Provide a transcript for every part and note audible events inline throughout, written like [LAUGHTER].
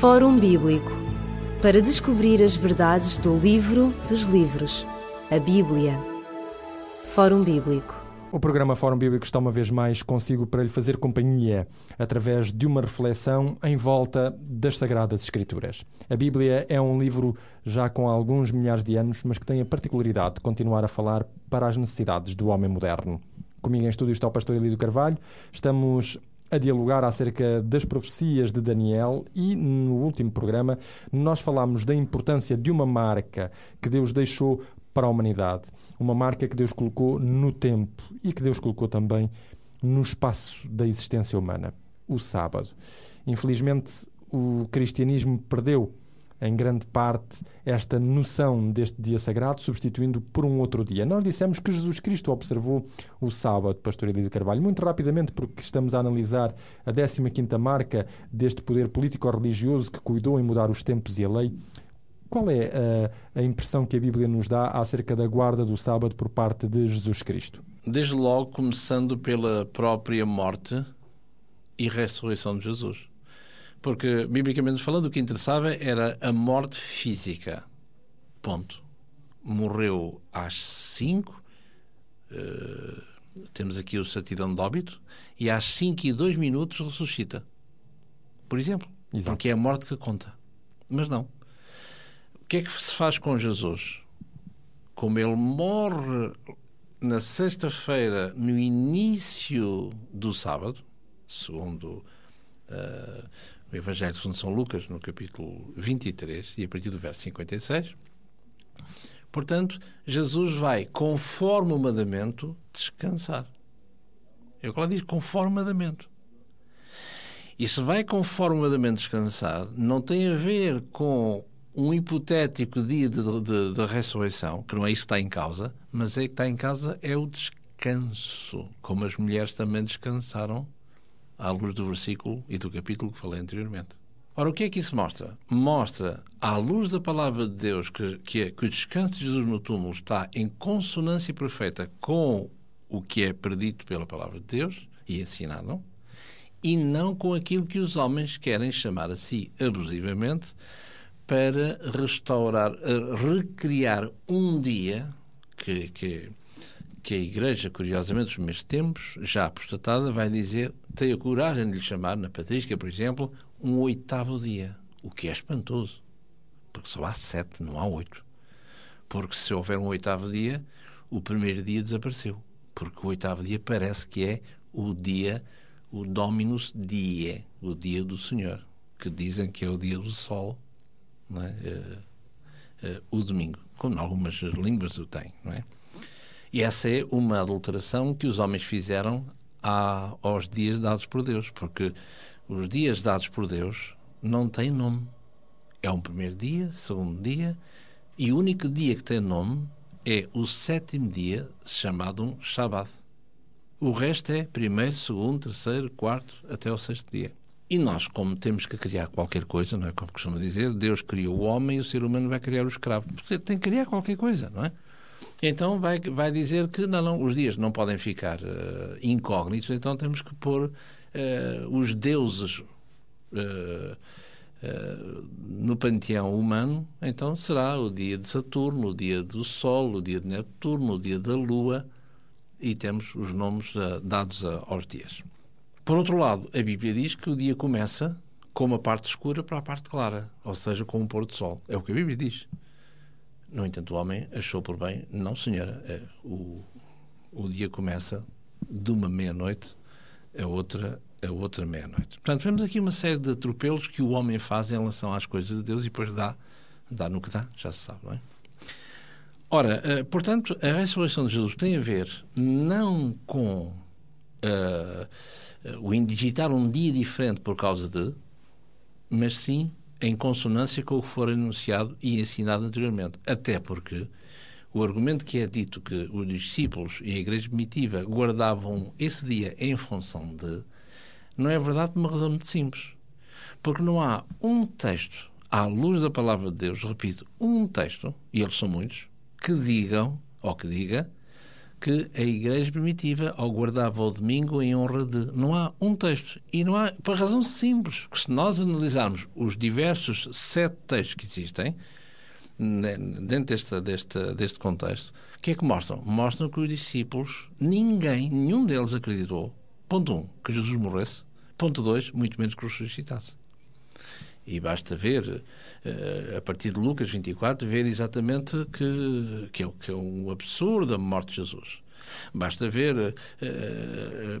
Fórum Bíblico para descobrir as verdades do livro dos livros, a Bíblia. Fórum Bíblico. O programa Fórum Bíblico está uma vez mais consigo para lhe fazer companhia através de uma reflexão em volta das Sagradas Escrituras. A Bíblia é um livro já com alguns milhares de anos, mas que tem a particularidade de continuar a falar para as necessidades do homem moderno. Comigo em estúdio está o pastor Elídio Carvalho. Estamos a dialogar acerca das profecias de Daniel e no último programa nós falámos da importância de uma marca que Deus deixou para a humanidade, uma marca que Deus colocou no tempo e que Deus colocou também no espaço da existência humana, o sábado. Infelizmente, o cristianismo perdeu em grande parte, esta noção deste dia sagrado, substituindo por um outro dia. Nós dissemos que Jesus Cristo observou o sábado, Pastor Elídio Carvalho, muito rapidamente, porque estamos a analisar a 15 marca deste poder político-religioso que cuidou em mudar os tempos e a lei. Qual é a, a impressão que a Bíblia nos dá acerca da guarda do sábado por parte de Jesus Cristo? Desde logo, começando pela própria morte e ressurreição de Jesus. Porque, biblicamente falando, o que interessava era a morte física. Ponto. Morreu às 5, uh, temos aqui o certidão de óbito, e às 5 e 2 minutos ressuscita. Por exemplo. Exato. Porque é a morte que conta. Mas não. O que é que se faz com Jesus? Como ele morre na sexta-feira, no início do sábado, segundo uh, o Evangelho de São Lucas, no capítulo 23, e a partir do verso 56. Portanto, Jesus vai, conforme o mandamento, descansar. É o que ela diz, conforme o mandamento. E se vai conforme o mandamento descansar, não tem a ver com um hipotético dia de, de, de, ressurreição, que não é isso que está em causa, mas é que está em causa é o descanso, como as mulheres também descansaram à luz do versículo e do capítulo que falei anteriormente. Ora, o que é que isso mostra? Mostra, à luz da palavra de Deus, que, que, é, que o descanso de Jesus no túmulo está em consonância perfeita com o que é predito pela palavra de Deus e ensinado, e não com aquilo que os homens querem chamar a si abusivamente para restaurar, recriar um dia que, que que a Igreja, curiosamente, nos primeiros tempos, já apostatada, vai dizer, tem a coragem de lhe chamar, na Patrística, por exemplo, um oitavo dia, o que é espantoso, porque só há sete, não há oito. Porque se houver um oitavo dia, o primeiro dia desapareceu, porque o oitavo dia parece que é o dia, o Dominus Die, o dia do Senhor, que dizem que é o dia do Sol, é? Uh, uh, o domingo, como algumas línguas o têm, não é? E essa é uma adulteração que os homens fizeram a, aos dias dados por Deus, porque os dias dados por Deus não têm nome. É um primeiro dia, segundo dia, e o único dia que tem nome é o sétimo dia, chamado um Shabbat. O resto é primeiro, segundo, terceiro, quarto, até o sexto dia. E nós, como temos que criar qualquer coisa, não é como costuma dizer, Deus criou o homem e o ser humano vai criar o escravo. Porque tem que criar qualquer coisa, não é? Então vai, vai dizer que não, não, os dias não podem ficar uh, incógnitos, então temos que pôr uh, os deuses uh, no panteão humano, então será o dia de Saturno, o dia do Sol, o dia de Netuno, o dia da Lua, e temos os nomes dados aos dias. Por outro lado, a Bíblia diz que o dia começa com uma parte escura para a parte clara, ou seja, com um pôr do sol. É o que a Bíblia diz. No entanto, o homem achou por bem, não senhora, é, o, o dia começa de uma meia-noite a outra, a outra meia-noite. Portanto, vemos aqui uma série de atropelos que o homem faz em relação às coisas de Deus e depois dá, dá no que dá, já se sabe, não é? Ora, uh, portanto, a ressurreição de Jesus tem a ver não com uh, o indigitar um dia diferente por causa de, mas sim em consonância com o que for anunciado e ensinado anteriormente. Até porque o argumento que é dito que os discípulos e a igreja primitiva guardavam esse dia em função de, não é verdade por uma razão muito simples. Porque não há um texto, à luz da palavra de Deus, repito, um texto, e eles são muitos, que digam, ou que diga, que a igreja primitiva ao guardava o domingo em honra de. Não há um texto. E não há, por razão simples, que se nós analisarmos os diversos sete textos que existem, né, dentro deste, deste, deste contexto, o que é que mostram? Mostram que os discípulos, ninguém, nenhum deles acreditou, ponto um, que Jesus morresse, ponto dois, muito menos que ressuscitasse. E basta ver, eh, a partir de Lucas 24, ver exatamente que, que, é, que é um absurdo a morte de Jesus. Basta ver uh,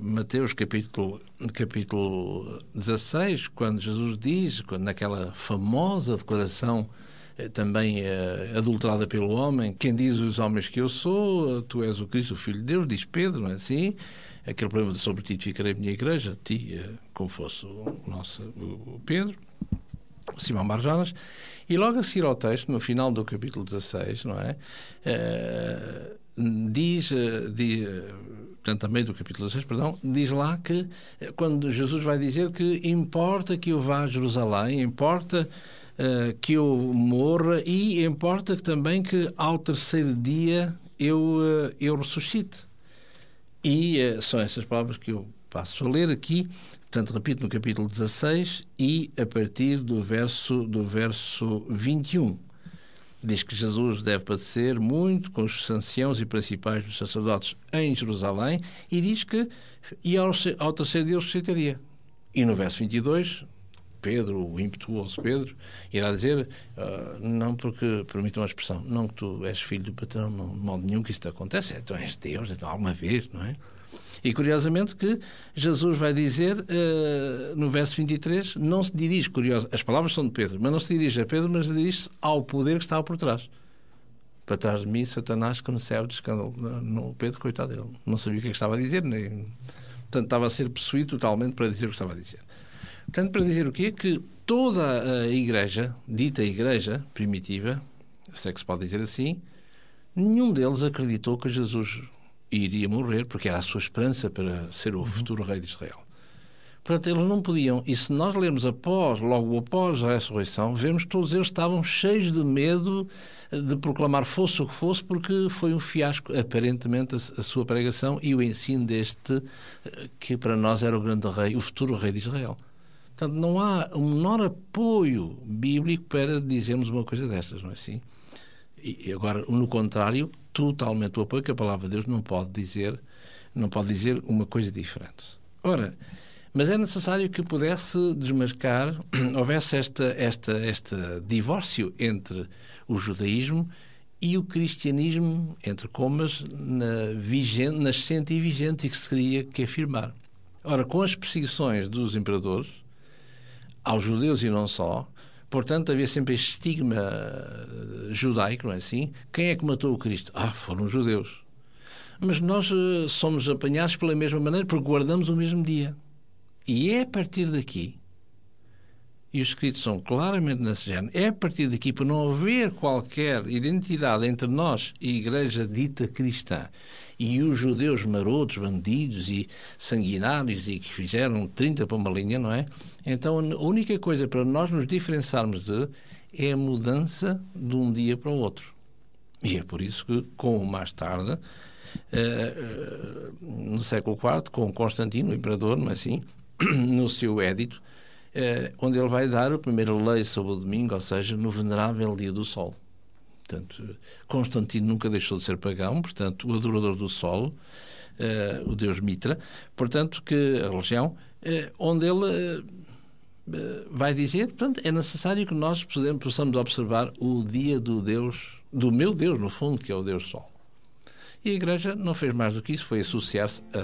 Mateus capítulo, capítulo 16, quando Jesus diz, quando, naquela famosa declaração também uh, adulterada pelo homem, quem diz os homens que eu sou, tu és o Cristo, o Filho de Deus, diz Pedro, não é assim? Aquele problema de sobre ti ficarei a minha igreja, ti, como fosse o nosso o Pedro. Simão Barjonas, e logo a seguir ao texto, no final do capítulo 16, não é? Uh, diz, uh, diz portanto, também do capítulo 16, perdão, diz lá que quando Jesus vai dizer que importa que eu vá a Jerusalém, importa uh, que eu morra e importa também que ao terceiro dia eu, eu ressuscite. E são essas palavras que eu passo a ler aqui, portanto, repito, no capítulo 16 e a partir do verso, do verso 21. Diz que Jesus deve padecer muito com os anciãos e principais dos sacerdotes em Jerusalém e diz que e ao, ao terceiro dia ressuscitaria. E no verso 22, Pedro, o impetuoso Pedro, irá dizer, uh, não porque, permitam a expressão, não que tu és filho do patrão, não, de modo nenhum que isso te acontece, então és Deus, então alguma vez, não é? E curiosamente que Jesus vai dizer uh, no verso 23, não se dirige, curioso, as palavras são de Pedro, mas não se dirige a Pedro, mas dirige-se ao poder que estava por trás. Para trás de mim, Satanás que me serve de escândalo. No Pedro, coitado dele, não sabia o que, é que estava a dizer, nem... portanto estava a ser possuído totalmente para dizer o que estava a dizer. Portanto, para dizer o quê? Que toda a igreja, dita igreja primitiva, se é que se pode dizer assim, nenhum deles acreditou que Jesus iria morrer, porque era a sua esperança para ser o uhum. futuro rei de Israel. Portanto, eles não podiam. E se nós lermos após, logo após a ressurreição, vemos que todos eles estavam cheios de medo de proclamar fosse o que fosse, porque foi um fiasco, aparentemente, a, sua pregação e o ensino deste, eh, que para nós era o grande rei, o futuro rei de Israel. Portanto, não há o menor apoio bíblico para dizermos uma coisa destas, não é assim? E agora, no contrário, totalmente o apoio que a palavra de Deus não pode dizer, não pode dizer uma coisa diferente. Ora, mas é necessário que pudesse desmarcar, [CLEARS THROAT] houvesse esta, esta, este divórcio entre o judaísmo e o cristianismo, entre comas, na vigente, nascente e vigente, e que se queria que afirmar. Ora, com as perseguições dos imperadores, aos judeus e não só, Portanto, havia sempre este estigma eh, judaico, não é assim? Quem é que matou o Cristo? Ah, foram os judeus. Mas nós uh, somos apanhados pela mesma maneira porque guardamos o mesmo dia. E é a partir daqui, e os escritos são claramente nesse género, é a partir daqui, por não haver qualquer identidade entre nós e a igreja dita cristã e os judeus marotos, bandidos e sanguinários e que fizeram 30 para uma linha, não é? Então a única coisa para nós nos diferenciarmos de é a mudança de um dia para o outro. E é por isso que, com mais tarde, eh, eh, no século IV, com Constantino, o imperador, não é assim? [CLEARS THROAT] no seu édito, eh, onde ele vai dar a primeira lei sobre o domingo, ou seja, no venerável dia do sol. Portanto, Constantino nunca deixou de ser pagão, portanto, o adorador do sol, uh, o deus Mitra, portanto, que a religião, uh, onde ele uh, vai dizer, portanto, é necessário que nós possamos observar o dia do Deus, do meu Deus, no fundo, que é o Deus Sol. E a Igreja não fez mais do que isso, foi associar-se a.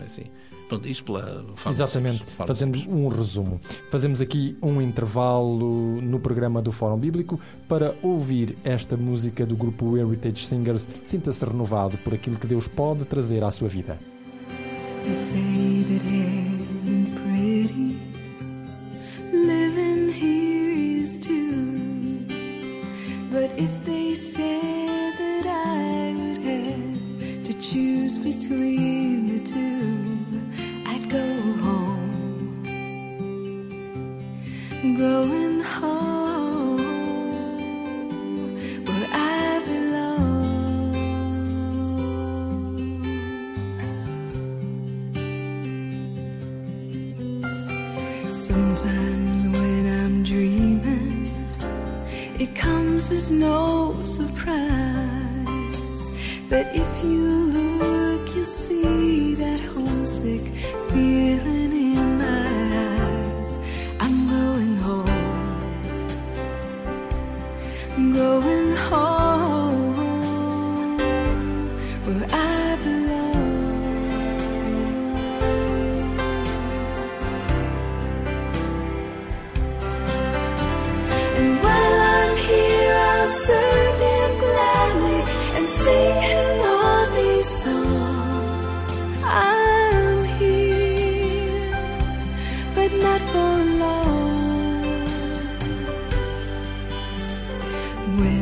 É assim, Pronto, isto pela forma Exatamente. Fazemos um resumo. Fazemos aqui um intervalo no programa do Fórum Bíblico para ouvir esta música do grupo Heritage Singers. Sinta-se renovado por aquilo que Deus pode trazer à sua vida. You say that heaven's pretty, But if you look, you see that homesick feeling with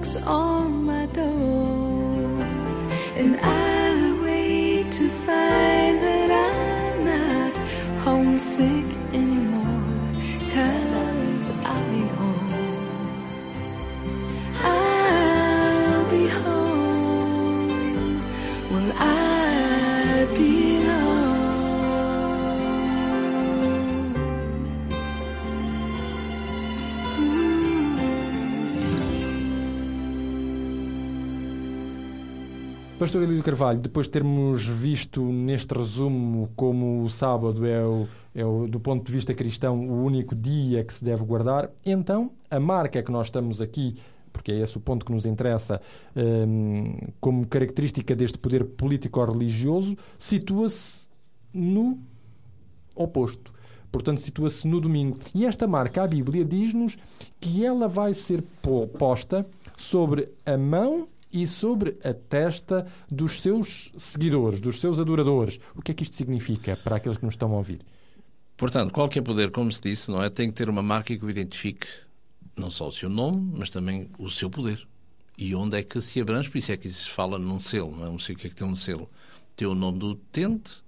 knocks on my door, and I'll Pastor Elídio Carvalho, depois de termos visto neste resumo como o sábado é, o, é o, do ponto de vista cristão, o único dia que se deve guardar, então a marca que nós estamos aqui, porque é esse o ponto que nos interessa, hum, como característica deste poder político-religioso, situa-se no oposto. Portanto, situa-se no domingo. E esta marca, a Bíblia diz-nos que ela vai ser po- posta sobre a mão e sobre a testa dos seus seguidores, dos seus adoradores. O que é que isto significa para aqueles que nos estão a ouvir? Portanto, qualquer poder, como se disse, não é, tem que ter uma marca que o identifique não só o seu nome, mas também o seu poder. E onde é que se abrange, por isso é que se fala num selo, não é? Não sei o que é que tem um selo. Tem o nome do utente,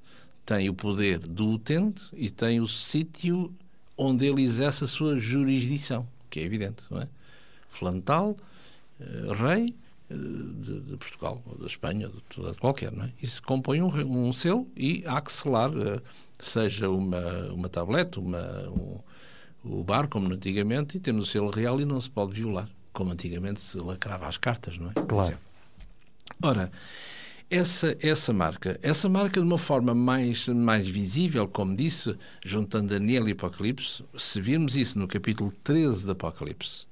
tem o poder do utente e tem o sítio onde ele exerce a sua jurisdição, que é evidente, não é? Flantal, eh, rei de, de Portugal, ou da Espanha, ou de, de qualquer, não é? Isso compõe um, um selo e há que selar, eh, seja uma, uma tablete, uma, um, o bar, como antigamente, e temos o selo real e não se pode violar, como antigamente se lacrava as cartas, não é? Claro. Ora, essa, essa marca, essa marca de uma forma mais, mais visível, como disse, juntando Daniel e Apocalipse, se virmos isso no capítulo 13 do Apocalipse,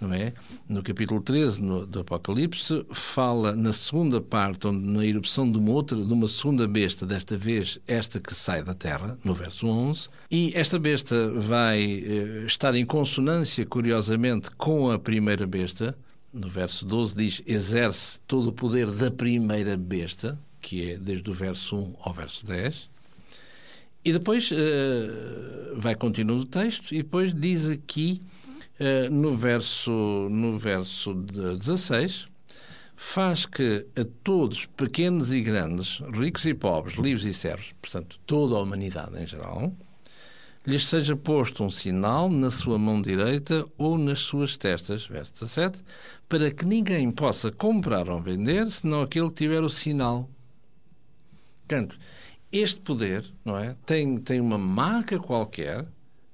não é? No capítulo 13 no, do Apocalipse, fala na segunda parte, onde na erupção de uma outra, de uma segunda besta, desta vez esta que sai da terra, no verso 11, e esta besta vai eh, estar em consonância, curiosamente, com a primeira besta, no verso 12 diz, exerce todo o poder da primeira besta, que é desde o verso 1 ao verso 10, e depois eh, vai continuando o texto, e depois diz aqui, eh, no verso, no verso de 16, faz que a todos, pequenos e grandes, ricos e pobres, livres e servos, portanto, toda a humanidade em geral, lhes seja posto um sinal na sua mão direita ou nas suas testas, verso 17, para que ninguém possa comprar ou vender, senão aquele que tiver o sinal. Portanto, este poder não é, tem, tem uma marca qualquer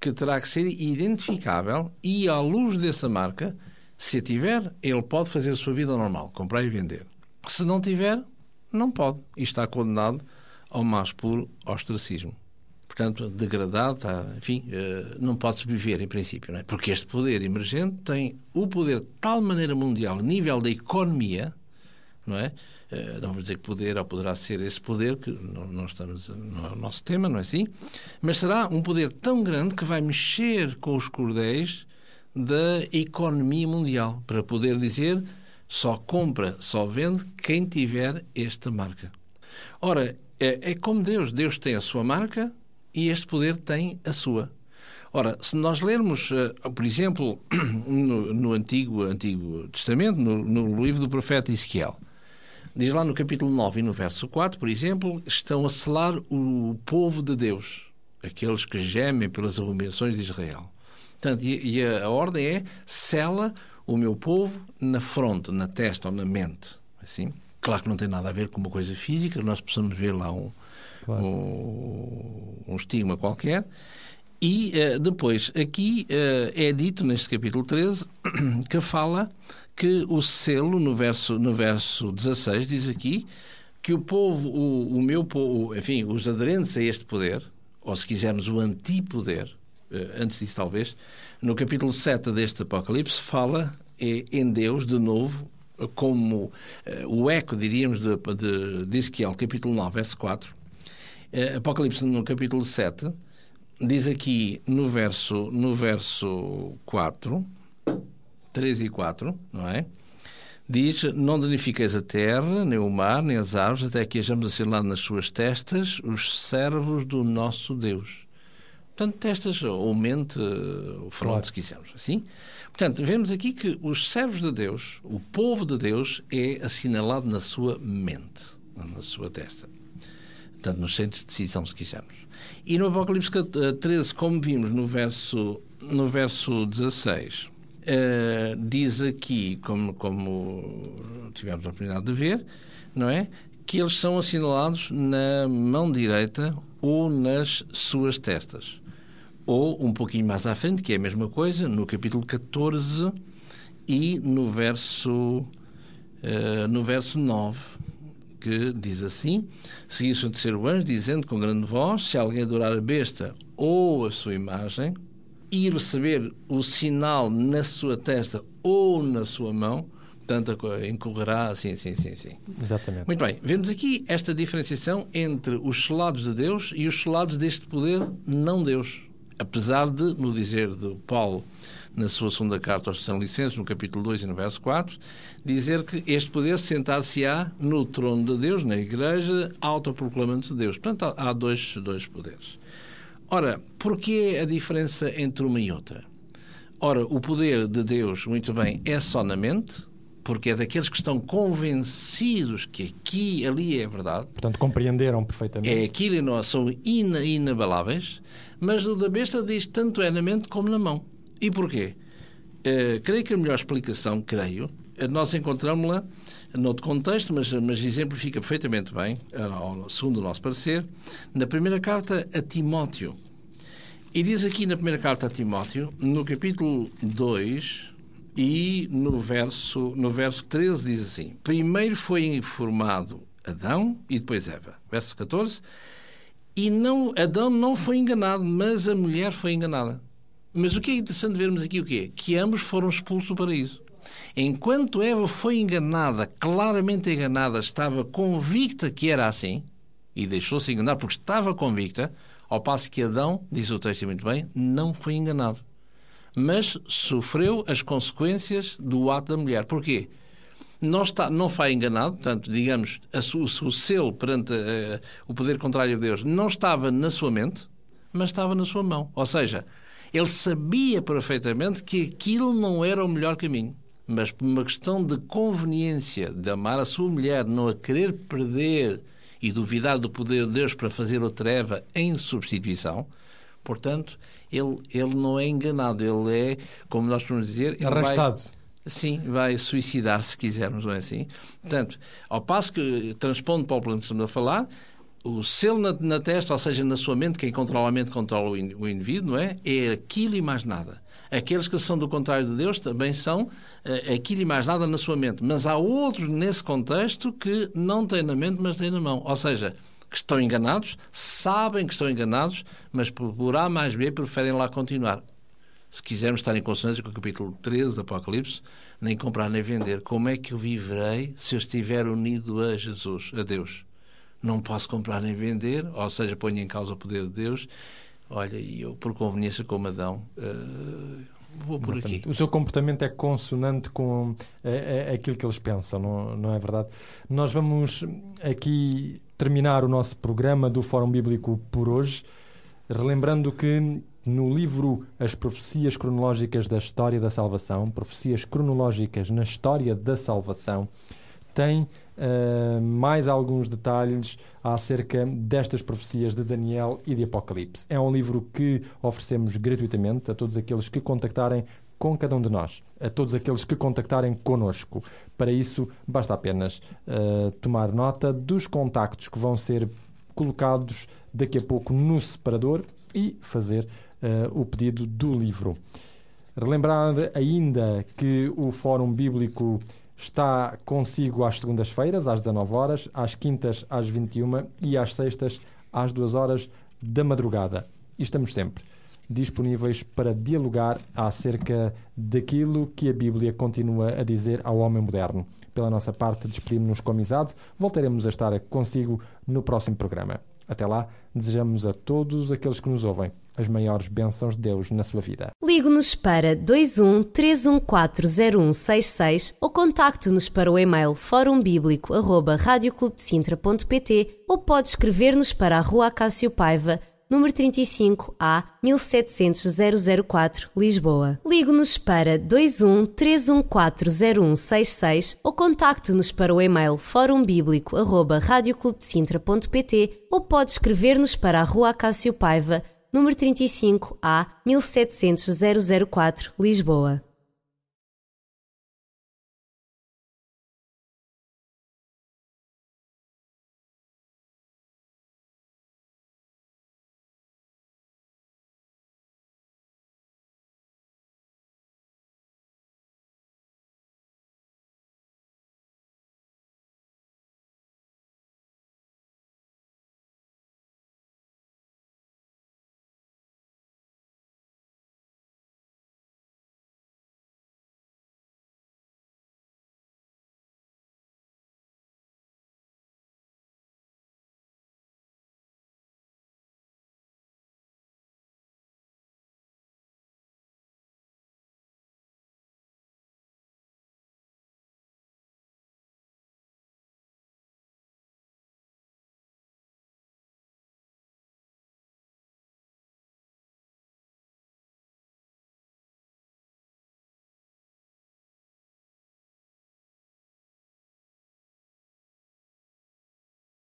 que terá que ser identificável e, à luz dessa marca, se a tiver, ele pode fazer a sua vida normal, comprar e vender. Se não tiver, não pode. E está condenado ao mais puro ostracismo. Portanto, degradado, está, enfim, eh, não pode sobreviver em princípio, não é? Porque este poder emergente tem o poder de tal maneira mundial, nível da economia, não é? Eh, Não vou dizer poder ou poderá ser esse poder, que não, não estamos, não é o nosso tema, não é assim? Mas será um poder tão grande que vai mexer com os cordéis da economia mundial, para poder dizer só compra, só vende quem tiver esta marca. Ora, é, é como Deus. Deus tem a sua marca e este poder tem a sua. Ora, se nós lermos, eh, por exemplo, [CLEARS THROAT] no, no Antigo, Antigo Testamento, no, no livro do profeta Ezequiel, diz lá no capítulo 9 e no verso 4, por exemplo, estão a selar o povo de Deus, aqueles que gemem pelas abominações de Israel. Portanto, e, e a, a ordem é sela o meu povo na fronte, na testa ou na mente. Assim. Claro que não tem nada a ver com uma coisa física, nós possamos ver lá um, Claro. um, um estigma qualquer. E eh, depois, aqui eh, é dito neste capítulo 13 [CLEARS THROAT] que fala que o selo, no verso, no verso 16, diz aqui que o povo, o, o meu povo, enfim, os aderentes a este poder, ou se quisermos o antipoder, eh, antes disso talvez, no capítulo 7 deste Apocalipse, fala eh, em Deus de novo, como o eco, diríamos, de, de, de Ezequiel, capítulo 9, verso 4. Eh, Apocalipse no capítulo 7 diz aqui no verso, no verso 4, 3 e 4, não é? Diz: Não danifiqueis a terra, nem o mar, nem as árvores, até que hajamos assinalado nas suas testas os servos do nosso Deus. Portanto, testas ou mente, o fronte, Claro. se quisermos assim. Portanto, vemos aqui que os servos de Deus, o povo de Deus, é assinalado na sua mente, na sua testa. Portanto, nos centros de decisão, se quisermos. E no Apocalipse 13, como vimos no verso, no verso 16, eh, diz aqui, como, como tivemos a oportunidade de ver, não é? Que eles são assinalados na mão direita ou nas suas testas. Ou um pouquinho mais à frente, que é a mesma coisa, no capítulo 14 e no verso, eh, no verso 9 que diz assim: Seguisse o terceiro anjo, dizendo com grande voz: Se alguém adorar a besta ou a sua imagem e receber o sinal na sua testa ou na sua mão, portanto, incorrerá assim, assim, assim, assim. Exatamente. Muito bem, vemos aqui esta diferenciação entre os selados de Deus e os selados deste poder não Deus. Apesar de, no dizer de Paulo, na sua segunda carta aos Tessalonicenses, no capítulo 2 e no verso 4, dizer que este poder sentar-se-á no trono de Deus, na igreja, autoproclamando-se Deus. Portanto, há dois, dois poderes. Ora, porquê a diferença entre uma e outra? Ora, o poder de Deus, muito bem, é só na mente, porque é daqueles que estão convencidos que aqui e ali é verdade, Portanto, compreenderam perfeitamente. é aquilo e nós são ina, inabaláveis, mas o da besta diz tanto é na mente como na mão. E porquê? Eh, creio que a melhor explicação, creio, eh, nós encontramos-la noutro contexto, mas, mas exemplifica perfeitamente bem, segundo o nosso parecer, na primeira carta a Timóteo. E diz aqui na primeira carta a Timóteo, no capítulo 2 e no verso, no verso 13, diz assim: Primeiro foi informado Adão e depois Eva. Verso 14. E não, Adão não foi enganado, mas a mulher foi enganada. Mas o que é interessante vermos aqui o quê? Que ambos foram expulsos do paraíso. Enquanto Eva foi enganada, claramente enganada, estava convicta que era assim, e deixou-se enganar porque estava convicta, ao passo que Adão, diz o texto muito bem, não foi enganado. Mas sofreu as consequências do ato da mulher. Porquê? Não, está, não foi enganado, portanto, digamos, a su- o selo perante eh, o poder contrário a Deus não estava na sua mente, mas estava na sua mão. Ou seja, ele sabia perfeitamente que aquilo não era o melhor caminho. Mas por uma questão de conveniência, de amar a sua mulher, não a querer perder e duvidar do poder de Deus para fazer o treva em substituição, portanto, ele, ele não é enganado, ele é, como nós podemos dizer, ele vai- Arrastado. Sim, vai suicidar se quisermos, não é assim? Portanto, ao passo que transpondo para o problema que estamos a falar, o selo na, na testa, ou seja, na sua mente, quem controla a mente controla o, in- o indivíduo, não é? É aquilo e mais nada. Aqueles que são do contrário de Deus também são eh, aquilo e mais nada na sua mente. Mas há outros nesse contexto que não têm na mente, mas têm na mão. Ou seja, que estão enganados, sabem que estão enganados, mas por, por A mais B preferem lá continuar se quisermos estar em consonância com o capítulo 13 do Apocalipse, nem comprar nem vender. Como é que eu viverei se eu estiver unido a Jesus, a Deus? Não posso comprar nem vender, ou seja, ponho em causa o poder de Deus. Olha, e eu, por conveniência como Adão, uh, vou por aqui. O seu comportamento é consonante com é, é, aquilo que eles pensam, não, não é verdade? Nós vamos aqui terminar o nosso programa do Fórum Bíblico por hoje, relembrando que no livro As Profecias Cronológicas da História da Salvação, Profecias Cronológicas na História da Salvação, tem uh, mais alguns detalhes acerca destas profecias de Daniel e de Apocalipse. É um livro que oferecemos gratuitamente a todos aqueles que contactarem com cada um de nós, a todos aqueles que contactarem conosco. Para isso, basta apenas uh, tomar nota dos contactos que vão ser colocados daqui a pouco no separador e fazer uh, o pedido do livro. Relembrar ainda que o Fórum Bíblico está consigo às segundas-feiras, às 19 horas, às quintas, às 21 e às sextas, às 2 horas da madrugada. E estamos sempre disponíveis para dialogar acerca daquilo que a Bíblia continua a dizer ao homem moderno. Pela nossa parte, despedimos-nos com amizade. Voltaremos a estar consigo no próximo programa. Até lá, desejamos a todos aqueles que nos ouvem as maiores bênçãos de Deus na sua vida. Ligue-nos para 21 3140166 ou contacte-nos para o e-mail forumbíblico.radioclubdecintra.pt ou pode escrever-nos para a Rua Acácio Paiva, número 35 A 1700 004, Lisboa. Ligue-nos para 21 3140166 ou contacte-nos para o e-mail forumbíblico.radioclubdecintra.pt ou pode escrever-nos para a Rua Acácio Paiva, número 35 A 1700 004, Lisboa.